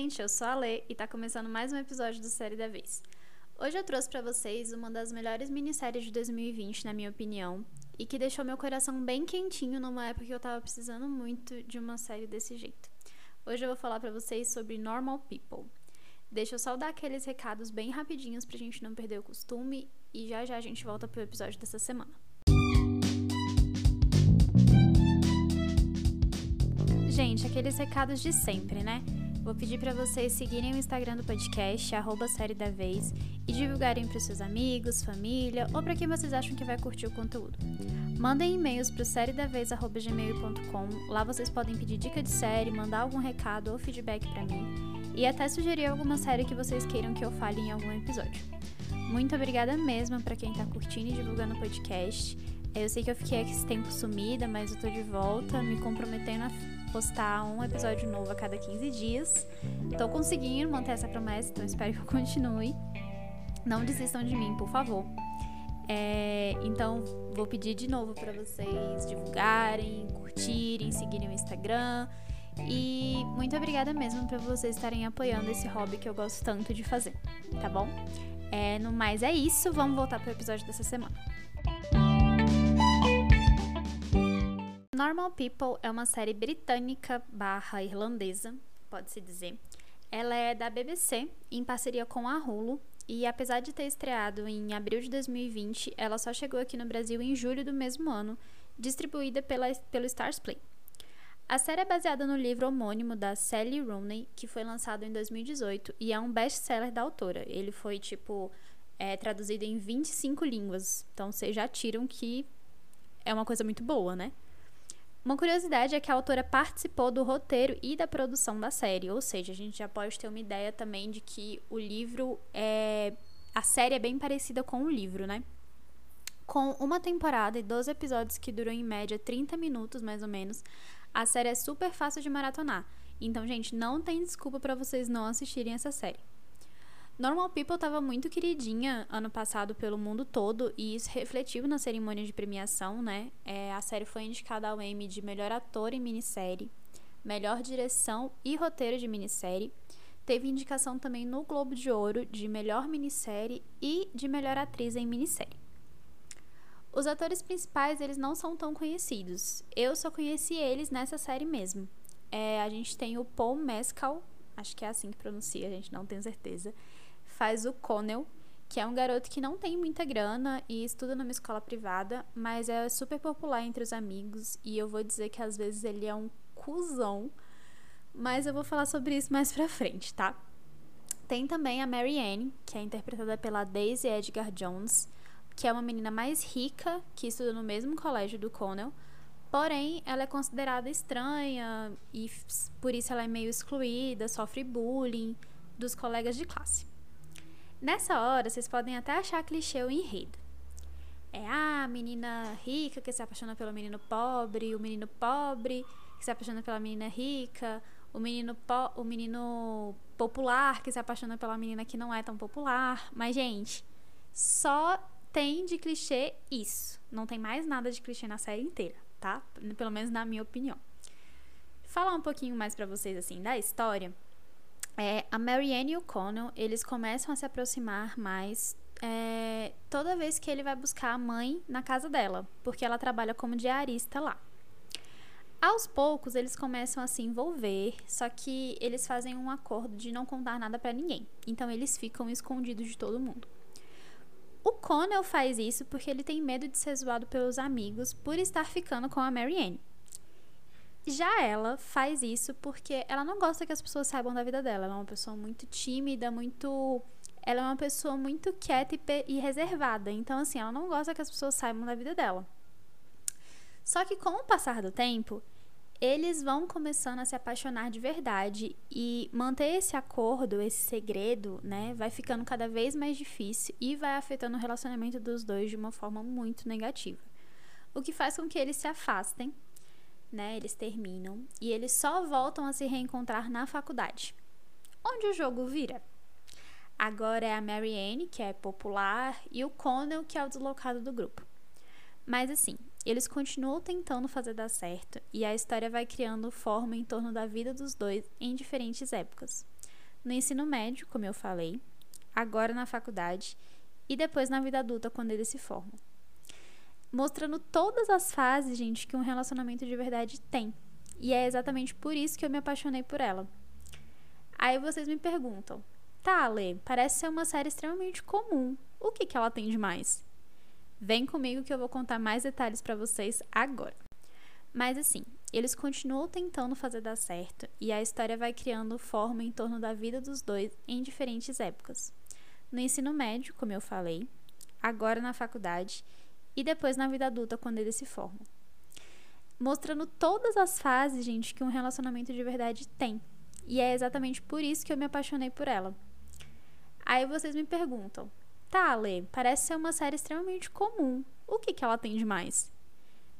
Gente, eu sou a Lê e tá começando mais um episódio do Série da Vez. Hoje eu trouxe para vocês uma das melhores minisséries de 2020, na minha opinião, e que deixou meu coração bem quentinho numa época que eu tava precisando muito de uma série desse jeito. Hoje eu vou falar para vocês sobre Normal People. Deixa eu só dar aqueles recados bem rapidinhos pra gente não perder o costume e já já a gente volta pro episódio dessa semana. Gente, aqueles recados de sempre, né? Vou pedir para vocês seguirem o Instagram do podcast, arroba série da vez, e divulgarem para seus amigos, família ou para quem vocês acham que vai curtir o conteúdo. Mandem e-mails para o sériedavez.gmail.com. Lá vocês podem pedir dica de série, mandar algum recado ou feedback para mim e até sugerir alguma série que vocês queiram que eu fale em algum episódio. Muito obrigada mesmo para quem está curtindo e divulgando o podcast. Eu sei que eu fiquei esse tempo sumida, mas eu tô de volta, me comprometendo a postar um episódio novo a cada 15 dias. Tô conseguindo manter essa promessa, então espero que eu continue. Não desistam de mim, por favor. É, então, vou pedir de novo para vocês divulgarem, curtirem, seguirem o Instagram. E muito obrigada mesmo por vocês estarem apoiando esse hobby que eu gosto tanto de fazer, tá bom? É, no mais é isso, vamos voltar pro episódio dessa semana. Normal People é uma série britânica barra irlandesa, pode-se dizer. Ela é da BBC, em parceria com a Hulu, e apesar de ter estreado em abril de 2020, ela só chegou aqui no Brasil em julho do mesmo ano, distribuída pela, pelo Stars Play. A série é baseada no livro homônimo da Sally Rooney, que foi lançado em 2018 e é um best-seller da autora. Ele foi, tipo, é, traduzido em 25 línguas, então vocês já tiram que é uma coisa muito boa, né? Uma curiosidade é que a autora participou do roteiro e da produção da série, ou seja, a gente já pode ter uma ideia também de que o livro é. A série é bem parecida com o livro, né? Com uma temporada e 12 episódios que duram em média 30 minutos, mais ou menos, a série é super fácil de maratonar. Então, gente, não tem desculpa para vocês não assistirem essa série. Normal People estava muito queridinha ano passado pelo mundo todo e isso refletiu na cerimônia de premiação, né? É, a série foi indicada ao Emmy de melhor ator em minissérie, melhor direção e roteiro de minissérie. Teve indicação também no Globo de Ouro de melhor minissérie e de melhor atriz em minissérie. Os atores principais eles não são tão conhecidos. Eu só conheci eles nessa série mesmo. É, a gente tem o Paul Mescal, acho que é assim que pronuncia, a gente não tem certeza faz o Connell, que é um garoto que não tem muita grana e estuda numa escola privada, mas é super popular entre os amigos e eu vou dizer que às vezes ele é um cuzão, mas eu vou falar sobre isso mais pra frente, tá? Tem também a Mary Ann, que é interpretada pela Daisy Edgar Jones, que é uma menina mais rica que estuda no mesmo colégio do Connell, porém ela é considerada estranha e por isso ela é meio excluída, sofre bullying dos colegas de classe. Nessa hora, vocês podem até achar clichê o enredo. É a menina rica que se apaixona pelo menino pobre, o menino pobre que se apaixona pela menina rica, o menino, po o menino popular que se apaixona pela menina que não é tão popular. Mas, gente, só tem de clichê isso. Não tem mais nada de clichê na série inteira, tá? Pelo menos na minha opinião. Falar um pouquinho mais para vocês assim da história é, a Marianne e o Connell, eles começam a se aproximar mais é, toda vez que ele vai buscar a mãe na casa dela, porque ela trabalha como diarista lá. Aos poucos, eles começam a se envolver, só que eles fazem um acordo de não contar nada para ninguém. Então, eles ficam escondidos de todo mundo. O Connell faz isso porque ele tem medo de ser zoado pelos amigos por estar ficando com a Marianne. Já ela faz isso porque ela não gosta que as pessoas saibam da vida dela. Ela é uma pessoa muito tímida, muito. Ela é uma pessoa muito quieta e, reservada. Então, assim, ela não gosta que as pessoas saibam da vida dela. Só que com o passar do tempo, eles vão começando a se apaixonar de verdade e manter esse acordo, esse segredo, né, vai ficando cada vez mais difícil e vai afetando o relacionamento dos dois de uma forma muito negativa. O que faz com que eles se afastem né? Eles terminam e eles só voltam a se reencontrar na faculdade. Onde o jogo vira? Agora é a Marianne, que é popular, e o Connell, que é o deslocado do grupo. Mas assim, eles continuam tentando fazer dar certo e a história vai criando forma em torno da vida dos dois em diferentes épocas. No ensino médio, como eu falei, agora na faculdade e depois na vida adulta quando eles se formam. Mostrando todas as fases, gente, que um relacionamento de verdade tem. E é exatamente por isso que eu me apaixonei por ela. Aí vocês me perguntam: tá, Lê, parece ser uma série extremamente comum. O que, que ela tem de mais? Vem comigo que eu vou contar mais detalhes para vocês agora. Mas assim, eles continuam tentando fazer dar certo e a história vai criando forma em torno da vida dos dois em diferentes épocas. No ensino médio, como eu falei, agora na faculdade e depois na vida adulta quando eles se formam. Mostrando todas as fases, gente, que um relacionamento de verdade tem. E é exatamente por isso que eu me apaixonei por ela. Aí vocês me perguntam: tá, Lê, parece ser uma série extremamente comum. O que, que ela tem de mais?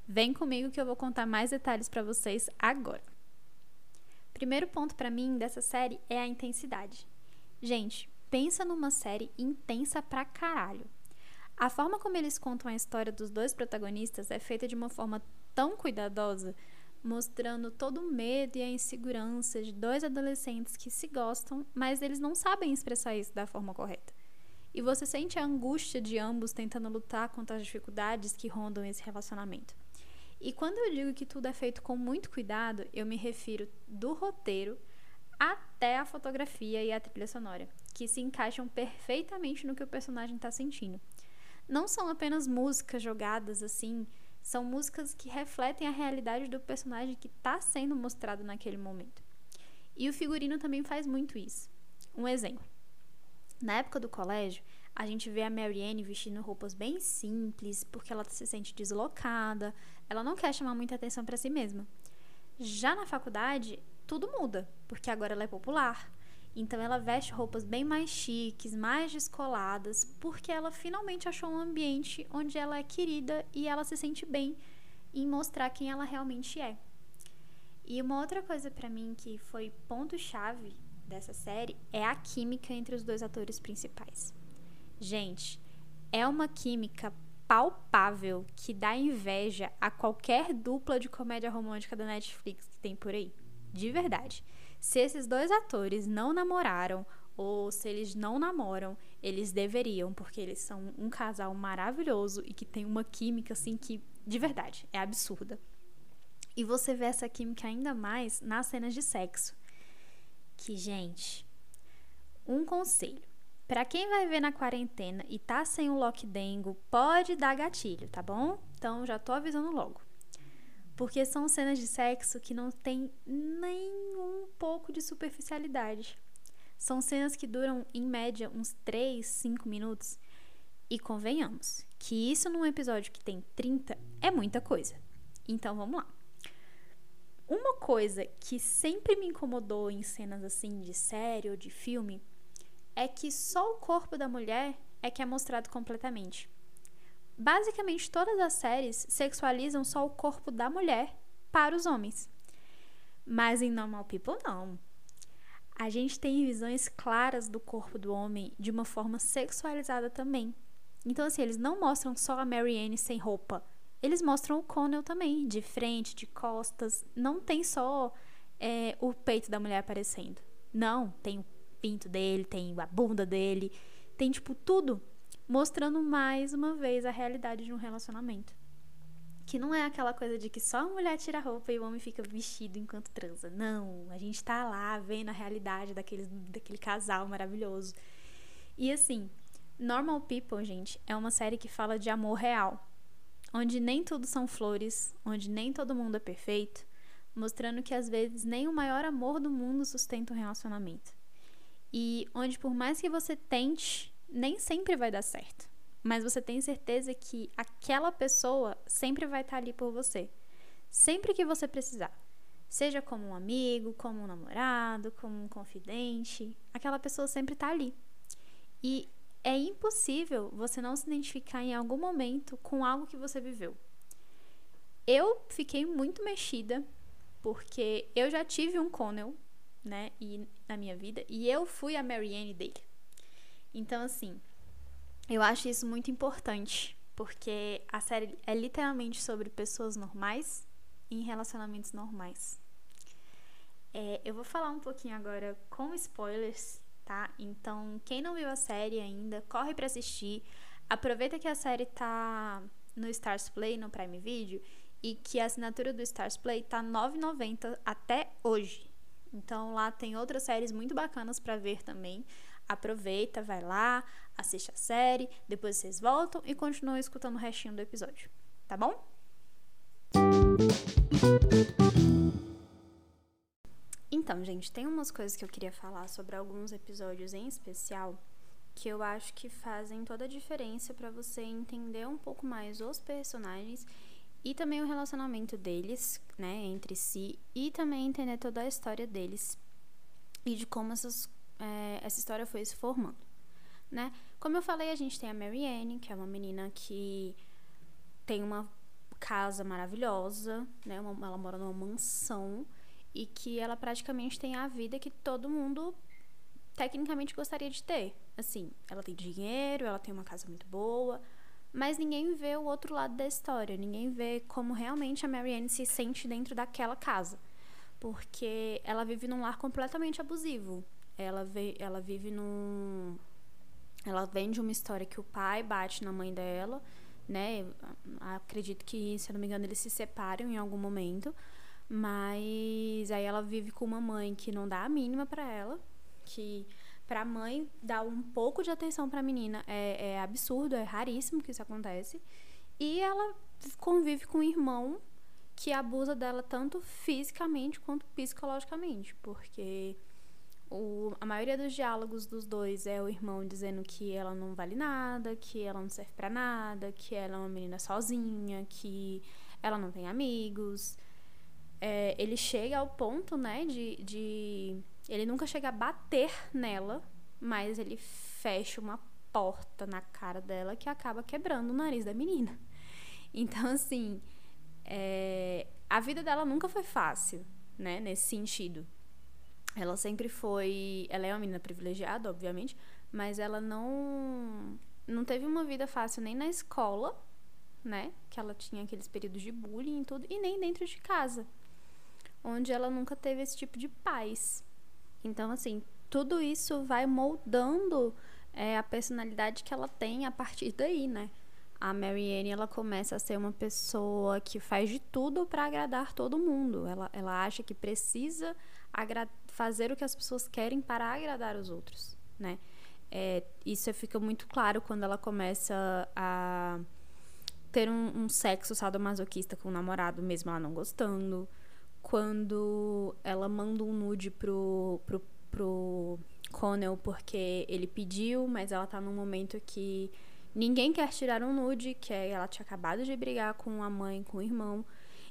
Vem comigo que eu vou contar mais detalhes para vocês agora. Primeiro ponto para mim dessa série é a intensidade. Gente, pensa numa série intensa pra caralho. A forma como eles contam a história dos dois protagonistas é feita de uma forma tão cuidadosa, mostrando todo o medo e a insegurança de dois adolescentes que se gostam, mas eles não sabem expressar isso da forma correta. E você sente a angústia de ambos tentando lutar contra as dificuldades que rondam esse relacionamento. E quando eu digo que tudo é feito com muito cuidado, eu me refiro do roteiro até a fotografia e a trilha sonora, que se encaixam perfeitamente no que o personagem está sentindo. Não são apenas músicas jogadas assim, são músicas que refletem a realidade do personagem que está sendo mostrado naquele momento. E o figurino também faz muito isso. Um exemplo. Na época do colégio, a gente vê a Marianne vestindo roupas bem simples, porque ela se sente deslocada, ela não quer chamar muita atenção para si mesma. Já na faculdade, tudo muda, porque agora ela é popular. Então ela veste roupas bem mais chiques, mais descoladas, porque ela finalmente achou um ambiente onde ela é querida e ela se sente bem em mostrar quem ela realmente é. E uma outra coisa para mim que foi ponto chave dessa série é a química entre os dois atores principais. Gente, é uma química palpável que dá inveja a qualquer dupla de comédia romântica da Netflix que tem por aí. De verdade. Se esses dois atores não namoraram ou se eles não namoram, eles deveriam, porque eles são um casal maravilhoso e que tem uma química assim que, de verdade, é absurda. E você vê essa química ainda mais nas cenas de sexo. Que, gente, um conselho. Para quem vai ver na quarentena e tá sem o lockdengo, pode dar gatilho, tá bom? Então já tô avisando logo. Porque são cenas de sexo que não tem nem um pouco de superficialidade. São cenas que duram, em média, uns 3, 5 minutos. E convenhamos que isso num episódio que tem 30 é muita coisa. Então vamos lá. Uma coisa que sempre me incomodou em cenas assim de série ou de filme é que só o corpo da mulher é que é mostrado completamente. Basicamente, todas as séries sexualizam só o corpo da mulher para os homens. Mas em Normal People, não. A gente tem visões claras do corpo do homem de uma forma sexualizada também. Então, assim, eles não mostram só a Marianne sem roupa. Eles mostram o Connell também, de frente, de costas. Não tem só é, o peito da mulher aparecendo. Não, tem o pinto dele, tem a bunda dele, tem tipo tudo mostrando mais uma vez a realidade de um relacionamento. Que não é aquela coisa de que só a mulher tira a roupa e o homem fica vestido enquanto transa. Não, a gente tá lá vendo a realidade daquele, daquele casal maravilhoso. E assim, Normal People, gente, é uma série que fala de amor real. Onde nem tudo são flores, onde nem todo mundo é perfeito, mostrando que às vezes nem o maior amor do mundo sustenta um relacionamento e onde por mais que você tente, nem sempre vai dar certo. Mas você tem certeza que aquela pessoa sempre vai estar ali por você. Sempre que você precisar. Seja como um amigo, como um namorado, como um confidente, aquela pessoa sempre está ali. E é impossível você não se identificar em algum momento com algo que você viveu. Eu fiquei muito mexida porque eu já tive um Connell né, e na minha vida, e eu fui a Marianne dele. Então, assim, eu acho isso muito importante, porque a série é literalmente sobre pessoas normais em relacionamentos normais. É, eu vou falar um pouquinho agora com spoilers, tá? Então, quem não viu a série ainda, corre para assistir. Aproveita que a série tá no Stars Play, no Prime Video, e que a assinatura do Stars Play tá R$ 9,90 até hoje. Então lá tem outras séries muito bacanas para ver também. Aproveita, vai lá, assiste a série, depois vocês voltam e continuam escutando o restinho do episódio, tá bom? Então, gente, tem umas coisas que eu queria falar sobre alguns episódios em especial que eu acho que fazem toda a diferença para você entender um pouco mais os personagens e também o relacionamento deles, né, entre si, e também entender toda a história deles e de como essas, é, essa história foi se formando, né? Como eu falei, a gente tem a Marianne, que é uma menina que tem uma casa maravilhosa, né? Uma, ela mora numa mansão e que ela praticamente tem a vida que todo mundo tecnicamente gostaria de ter. Assim, ela tem dinheiro, ela tem uma casa muito boa, mas ninguém vê o outro lado da história, ninguém vê como realmente a Marianne se sente dentro daquela casa. Porque ela vive num lar completamente abusivo. Ela, vê, ela vive num. Ela vem de uma história que o pai bate na mãe dela, né? Acredito que, se eu não me engano, eles se separam em algum momento. Mas aí ela vive com uma mãe que não dá a mínima para ela, que para mãe dar um pouco de atenção para a menina é, é, absurdo, é raríssimo que isso acontece. E ela convive com um irmão que abusa dela tanto fisicamente quanto psicologicamente, porque o, a maioria dos diálogos dos dois é o irmão dizendo que ela não vale nada, que ela não serve para nada, que ela é uma menina sozinha, que ela não tem amigos. É, ele chega ao ponto, né, de, de ele nunca chega a bater nela, mas ele fecha uma porta na cara dela que acaba quebrando o nariz da menina. Então, assim, é, a vida dela nunca foi fácil, né? Nesse sentido. Ela sempre foi. Ela é uma menina privilegiada, obviamente, mas ela não. Não teve uma vida fácil nem na escola, né? Que ela tinha aqueles períodos de bullying e tudo, e nem dentro de casa, onde ela nunca teve esse tipo de paz. Então, assim, tudo isso vai moldando é, a personalidade que ela tem a partir daí, né? A Marianne, ela começa a ser uma pessoa que faz de tudo para agradar todo mundo. Ela, ela acha que precisa fazer o que as pessoas querem para agradar os outros, né? É, isso fica muito claro quando ela começa a ter um, um sexo sadomasoquista com o namorado, mesmo ela não gostando quando ela manda um nude pro, pro, pro Connell porque ele pediu, mas ela tá num momento que ninguém quer tirar um nude, que ela tinha acabado de brigar com a mãe, com o irmão.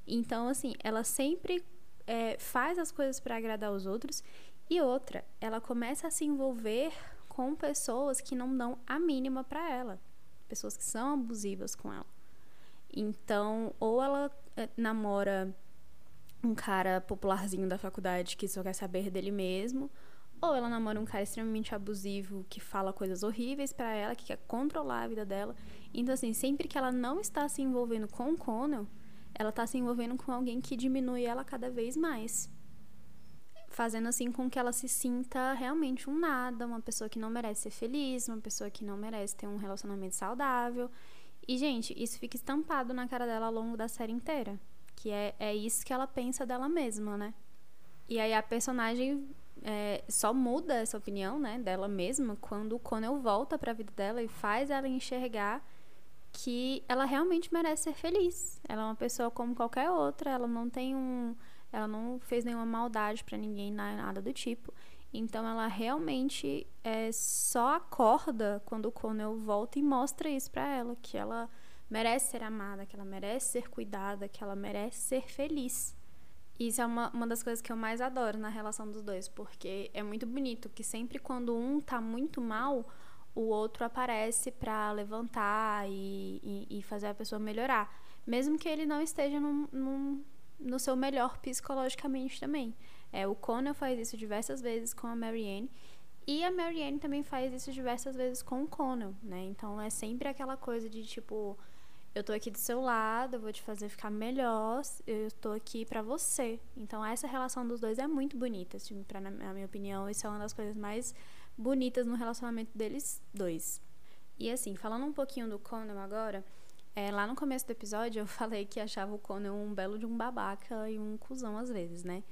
Então, assim, ela sempre é, faz as coisas para agradar os outros. E outra, ela começa a se envolver com pessoas que não dão a mínima para ela. Pessoas que são abusivas com ela. Então, ou ela é, namora um cara popularzinho da faculdade que só quer saber dele mesmo, ou ela namora um cara extremamente abusivo que fala coisas horríveis para ela, que quer controlar a vida dela. Então, assim, sempre que ela não está se envolvendo com o Connell, ela está se envolvendo com alguém que diminui ela cada vez mais. Fazendo assim com que ela se sinta realmente um nada, uma pessoa que não merece ser feliz, uma pessoa que não merece ter um relacionamento saudável. E, gente, isso fica estampado na cara dela ao longo da série inteira. Que é, é isso que ela pensa dela mesma, né? E aí a personagem é, só muda essa opinião, né, dela mesma quando o Connell volta para a vida dela e faz ela enxergar que ela realmente merece ser feliz. Ela é uma pessoa como qualquer outra, ela não tem um, ela não fez nenhuma maldade para ninguém, nada do tipo. Então ela realmente é, só acorda quando o Connell volta e mostra isso para ela, que ela merece ser amada, que ela merece ser cuidada, que ela merece ser feliz. Isso é uma, uma das coisas que eu mais adoro na relação dos dois, porque é muito bonito que sempre quando um tá muito mal, o outro aparece para levantar e, e, e, fazer a pessoa melhorar. Mesmo que ele não esteja num, num, no seu melhor psicologicamente também. É, o Conan faz isso diversas vezes com a Marianne. E a Marianne também faz isso diversas vezes com o Conan, né? Então é sempre aquela coisa de tipo eu tô aqui do seu lado, eu vou te fazer ficar melhor, eu tô aqui para você. Então essa relação dos dois é muito bonita, assim, pra, na minha opinião, isso é uma das coisas mais bonitas no relacionamento deles dois. E assim, falando um pouquinho do Conan agora, é, lá no começo do episódio eu falei que achava o Conan um belo de um babaca e um cuzão às vezes, né?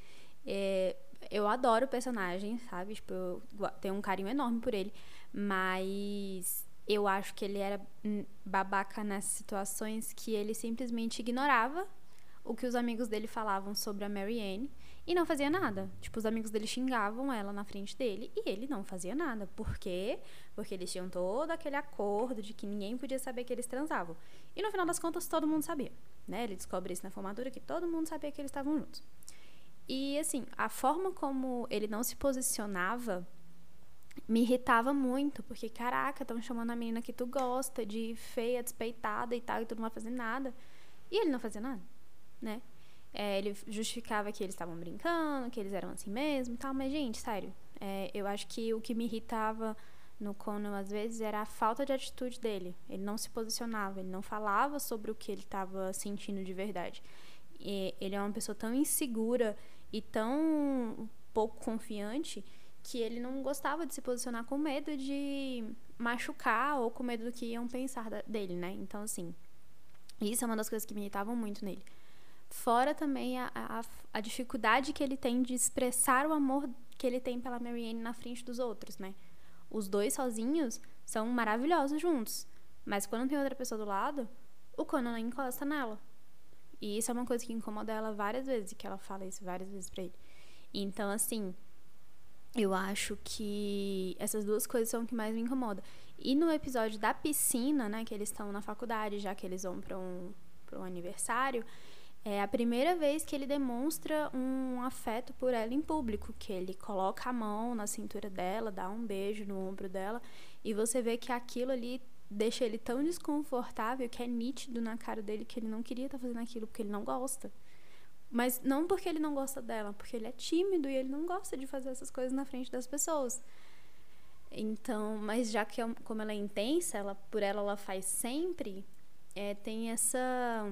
É, eu adoro o personagem, sabe? Tipo, eu tenho um carinho enorme por ele, mas eu acho que ele era babaca nessas situações que ele simplesmente ignorava o que os amigos dele falavam sobre a Marianne e não fazia nada. Tipo, os amigos dele xingavam ela na frente dele e ele não fazia nada. Por quê? Porque eles tinham todo aquele acordo de que ninguém podia saber que eles transavam. E no final das contas, todo mundo sabia. Né? Ele descobre isso na formatura que todo mundo sabia que eles estavam juntos. E assim, a forma como ele não se posicionava me irritava muito, porque caraca, estão chamando a menina que tu gosta de feia, despeitada e tal, e tu não vai fazer nada. E ele não fazia nada, né? É, ele justificava que eles estavam brincando, que eles eram assim mesmo e tal, mas, gente, sério, é, eu acho que o que me irritava no Conan, às vezes, era a falta de atitude dele. Ele não se posicionava, ele não falava sobre o que ele estava sentindo de verdade. E ele é uma pessoa tão insegura e tão pouco confiante que ele não gostava de se posicionar com medo de machucar ou com medo do que iam pensar dele, né? Então, assim, isso é uma das coisas que me irritavam muito nele. Fora também a, a, a dificuldade que ele tem de expressar o amor que ele tem pela Marianne na frente dos outros, né? Os dois sozinhos são maravilhosos juntos, mas quando tem outra pessoa do lado, o Conan encosta nela. E isso é uma coisa que incomoda ela várias vezes, que ela fala isso várias vezes pra ele. Então, assim, eu acho que essas duas coisas são o que mais me incomoda. E no episódio da piscina, né, que eles estão na faculdade, já que eles vão para um, pra um aniversário, é a primeira vez que ele demonstra um afeto por ela em público, que ele coloca a mão na cintura dela, dá um beijo no ombro dela, e você vê que aquilo ali deixa ele tão desconfortável que é nítido na cara dele que ele não queria estar tá fazendo aquilo porque ele não gosta. Mas não porque ele não gosta dela, porque ele é tímido e ele não gosta de fazer essas coisas na frente das pessoas. Então, mas já que é como ela é intensa, ela por ela ela faz sempre, é, tem essa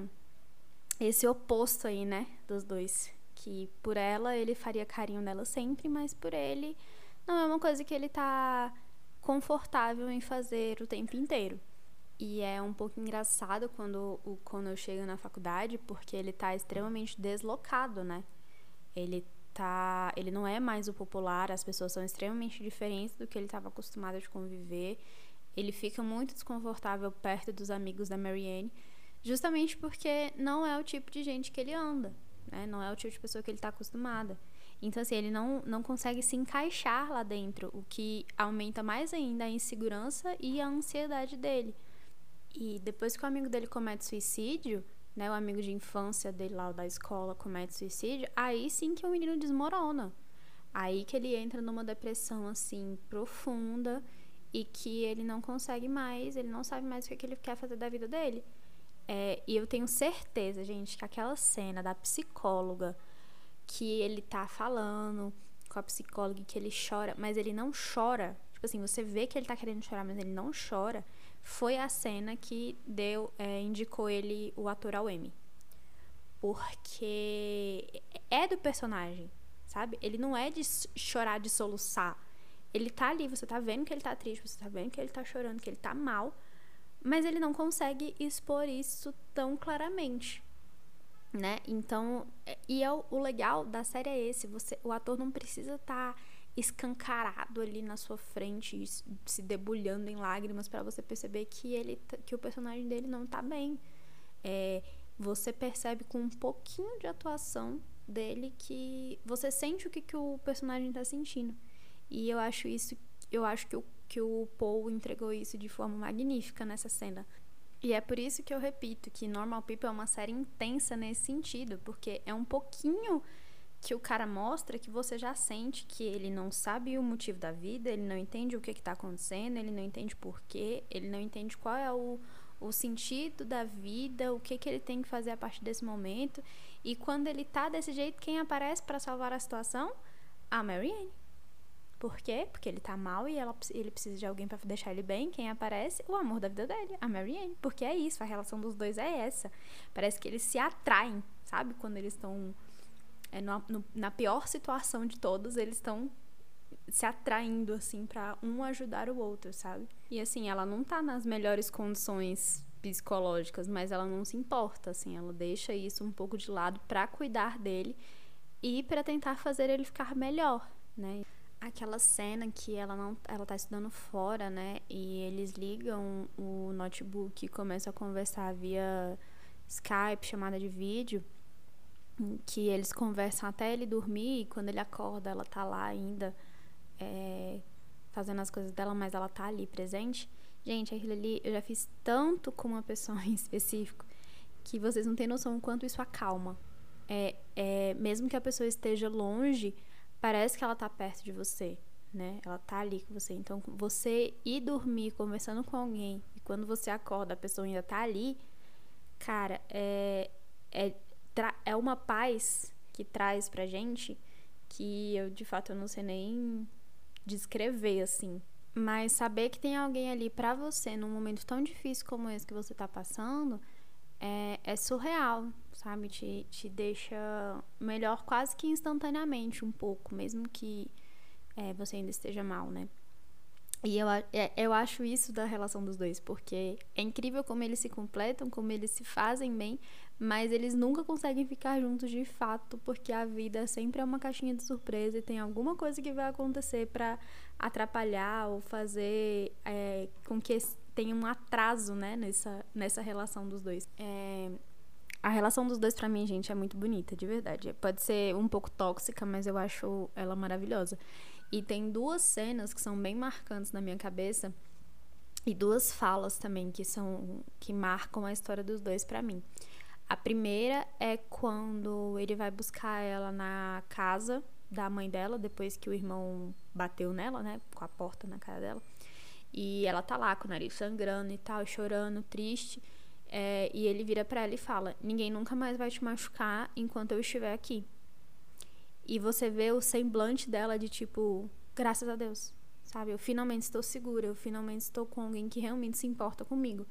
esse oposto aí, né, dos dois, que por ela ele faria carinho nela sempre, mas por ele não é uma coisa que ele tá confortável em fazer o tempo inteiro. E é um pouco engraçado quando o Connor chega na faculdade, porque ele tá extremamente deslocado, né? Ele tá, ele não é mais o popular, as pessoas são extremamente diferentes do que ele estava acostumado a conviver. Ele fica muito desconfortável perto dos amigos da Marianne, justamente porque não é o tipo de gente que ele anda, né? Não é o tipo de pessoa que ele está acostumada. Então, assim, ele não, não consegue se encaixar lá dentro, o que aumenta mais ainda a insegurança e a ansiedade dele. E depois que o amigo dele comete suicídio, né, o amigo de infância dele lá da escola comete suicídio, aí sim que o menino desmorona. Aí que ele entra numa depressão assim profunda e que ele não consegue mais, ele não sabe mais o que, é que ele quer fazer da vida dele. É, e eu tenho certeza, gente, que aquela cena da psicóloga que ele tá falando com a psicóloga que ele chora, mas ele não chora. Tipo assim, você vê que ele tá querendo chorar, mas ele não chora foi a cena que deu, é, indicou ele o ator ao Emmy. Porque é do personagem, sabe? Ele não é de chorar, de soluçar. Ele tá ali, você tá vendo que ele tá triste, você tá vendo que ele tá chorando, que ele tá mal, mas ele não consegue expor isso tão claramente, né? Então, é, e é o, o legal da série é esse, você, o ator não precisa estar tá escancarado ali na sua frente, se debulhando em lágrimas para você perceber que ele que o personagem dele não tá bem. É, você percebe com um pouquinho de atuação dele que você sente o que, que o personagem tá sentindo. E eu acho isso, eu acho que o, que o Paul entregou isso de forma magnífica nessa cena. E é por isso que eu repito que Normal People é uma série intensa nesse sentido, porque é um pouquinho que o cara mostra que você já sente que ele não sabe o motivo da vida, ele não entende o que está acontecendo, ele não entende porquê, ele não entende qual é o, o sentido da vida, o que, que ele tem que fazer a partir desse momento. E quando ele tá desse jeito, quem aparece para salvar a situação? A Marianne. Por quê? Porque ele tá mal e ela, ele precisa de alguém para deixar ele bem. Quem aparece? O amor da vida dele, a Marianne. Porque é isso, a relação dos dois é essa. Parece que eles se atraem, sabe? Quando eles estão é, na pior situação de todos, eles estão se atraindo, assim, para um ajudar o outro, sabe? E assim, ela não tá nas melhores condições psicológicas, mas ela não se importa, assim, ela deixa isso um pouco de lado para cuidar dele e para tentar fazer ele ficar melhor, né? Aquela cena que ela não, ela tá estudando fora, né? E eles ligam o notebook e começam a conversar via Skype, chamada de vídeo, que eles conversam até ele dormir e quando ele acorda, ela tá lá ainda é, fazendo as coisas dela, mas ela tá ali presente. Gente, aquilo ali eu já fiz tanto com uma pessoa em específico que vocês não têm noção o quanto isso acalma. É, é, mesmo que a pessoa esteja longe, parece que ela tá perto de você, né? Ela tá ali com você. Então, você ir dormir conversando com alguém e quando você acorda a pessoa ainda tá ali, cara, é, é, é uma paz que traz pra gente que eu de fato eu não sei nem descrever assim. Mas saber que tem alguém ali para você num momento tão difícil como esse que você tá passando é, é surreal, sabe? Te, te deixa melhor quase que instantaneamente um pouco, mesmo que é, você ainda esteja mal, né? E eu, é, eu acho isso da relação dos dois, porque é incrível como eles se completam, como eles se fazem bem, mas eles nunca conseguem ficar juntos de fato, porque a vida sempre é uma caixinha de surpresa e tem alguma coisa que vai acontecer para atrapalhar ou fazer é, com que tenha um atraso, né, nessa, nessa relação dos dois. É, a relação dos dois, para mim, gente, é muito bonita, de verdade. Pode ser um pouco tóxica, mas eu acho ela maravilhosa. E tem duas cenas que são bem marcantes na minha cabeça e duas falas também que são que marcam a história dos dois para mim. A primeira é quando ele vai buscar ela na casa da mãe dela depois que o irmão bateu nela, né, com a porta na cara dela. E ela tá lá com o nariz sangrando e tal, chorando, triste. É, e ele vira para ela e fala: Ninguém nunca mais vai te machucar enquanto eu estiver aqui. E você vê o semblante dela de tipo, graças a Deus, sabe? Eu finalmente estou segura, eu finalmente estou com alguém que realmente se importa comigo.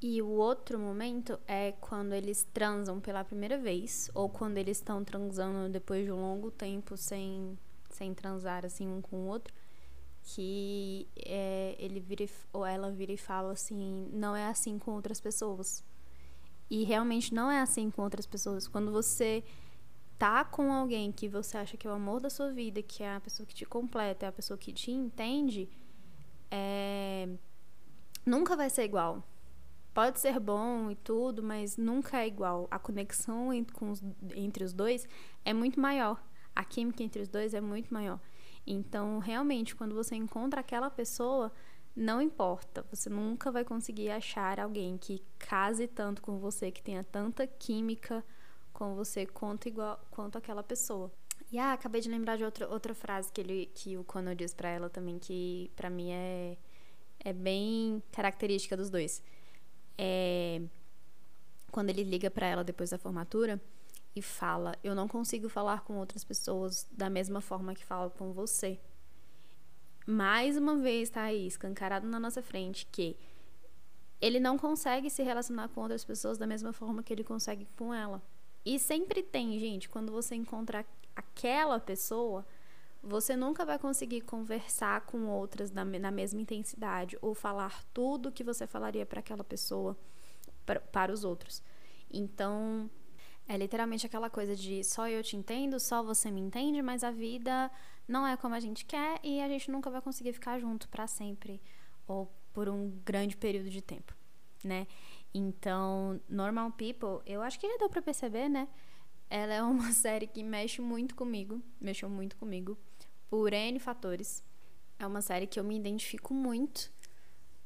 E o outro momento é quando eles transam pela primeira vez, ou quando eles estão transando depois de um longo tempo sem, sem transar assim um com o outro, que é, ele vira ou ela vira e fala assim, não é assim com outras pessoas. E realmente não é assim com outras pessoas. Quando você tá com alguém que você acha que é o amor da sua vida, que é a pessoa que te completa, é a pessoa que te entende, é... nunca vai ser igual. Pode ser bom e tudo, mas nunca é igual. A conexão entre, os, entre os dois é muito maior. A química entre os dois é muito maior. Então, realmente, quando você encontra aquela pessoa, não importa, você nunca vai conseguir achar alguém que case tanto com você, que tenha tanta química com você quanto igual quanto aquela pessoa. E ah, acabei de lembrar de outra, outra frase que ele que o Conor diz para ela também que para mim é é bem característica dos dois. É quando ele liga para ela depois da formatura e fala: "Eu não consigo falar com outras pessoas da mesma forma que falo com você". Mais uma vez tá aí escancarado na nossa frente que ele não consegue se relacionar com outras pessoas da mesma forma que ele consegue com ela. E sempre tem, gente, quando você encontra aquela pessoa, você nunca vai conseguir conversar com outras na, na mesma intensidade ou falar tudo que você falaria para aquela pessoa pra, para os outros. Então, é literalmente aquela coisa de só eu te entendo, só você me entende, mas a vida não é como a gente quer e a gente nunca vai conseguir ficar junto para sempre ou por um grande período de tempo, né? Então, Normal People, eu acho que já deu pra perceber, né? Ela é uma série que mexe muito comigo, mexeu muito comigo, por N fatores. É uma série que eu me identifico muito,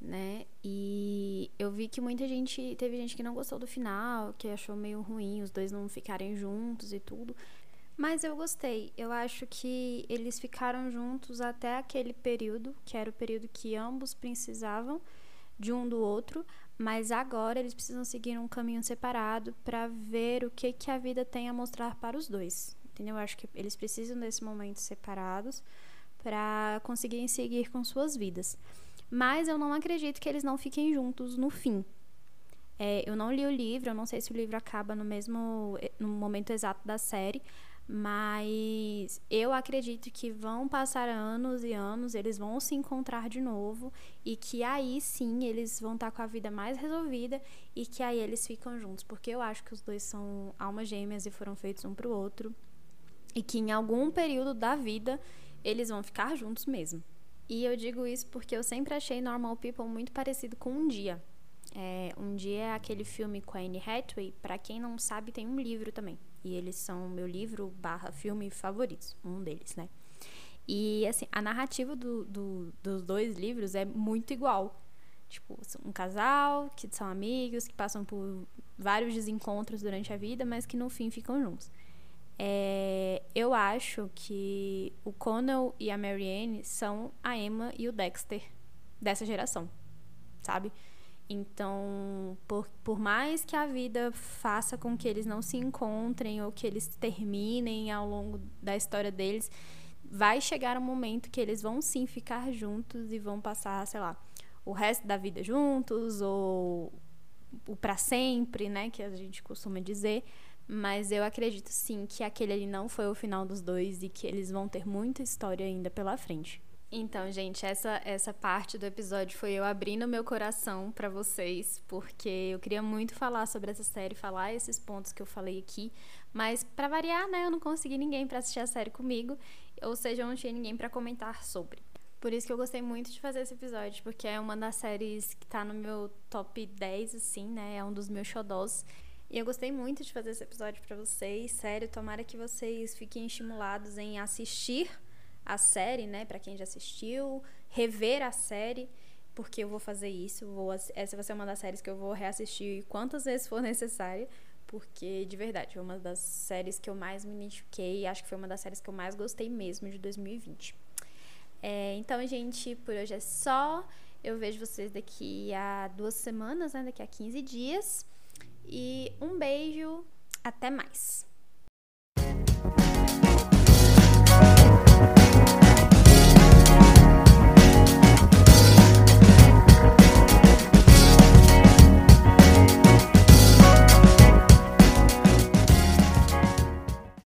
né? E eu vi que muita gente, teve gente que não gostou do final, que achou meio ruim os dois não ficarem juntos e tudo. Mas eu gostei. Eu acho que eles ficaram juntos até aquele período, que era o período que ambos precisavam de um do outro, mas agora eles precisam seguir um caminho separado para ver o que, que a vida tem a mostrar para os dois. entendeu? Eu acho que eles precisam desse momento separados para conseguirem seguir com suas vidas. Mas eu não acredito que eles não fiquem juntos no fim. É, eu não li o livro, eu não sei se o livro acaba no mesmo no momento exato da série, mas eu acredito que vão passar anos e anos, eles vão se encontrar de novo e que aí sim eles vão estar com a vida mais resolvida e que aí eles ficam juntos, porque eu acho que os dois são almas gêmeas e foram feitos um pro outro e que em algum período da vida eles vão ficar juntos mesmo. E eu digo isso porque eu sempre achei Normal People muito parecido com Um Dia. É, um Dia é aquele filme com a Anne Hathaway, para quem não sabe tem um livro também, e eles são meu livro barra filme favoritos, um deles, né? E, assim, a narrativa do, do, dos dois livros é muito igual. Tipo, um casal que são amigos, que passam por vários desencontros durante a vida, mas que no fim ficam juntos. É, eu acho que o Connell e a Marianne são a Emma e o Dexter dessa geração, sabe? Então, por, por mais que a vida faça com que eles não se encontrem ou que eles terminem ao longo da história deles, vai chegar um momento que eles vão sim ficar juntos e vão passar, sei lá, o resto da vida juntos ou o para sempre, né, que a gente costuma dizer. Mas eu acredito sim que aquele ali não foi o final dos dois e que eles vão ter muita história ainda pela frente. Então, gente, essa, essa parte do episódio foi eu abrindo meu coração para vocês, porque eu queria muito falar sobre essa série, falar esses pontos que eu falei aqui, mas para variar, né, eu não consegui ninguém para assistir a série comigo, ou seja, eu não tinha ninguém para comentar sobre. Por isso que eu gostei muito de fazer esse episódio, porque é uma das séries que tá no meu top 10, assim, né? É um dos meus xodós. E eu gostei muito de fazer esse episódio para vocês. Sério, tomara que vocês fiquem estimulados em assistir a série, né, para quem já assistiu, rever a série, porque eu vou fazer isso, vou essa vai ser uma das séries que eu vou reassistir quantas vezes for necessário, porque de verdade, foi uma das séries que eu mais me identifiquei, acho que foi uma das séries que eu mais gostei mesmo de 2020. É, então, gente, por hoje é só. Eu vejo vocês daqui a duas semanas, né? Daqui a 15 dias. E um beijo, até mais!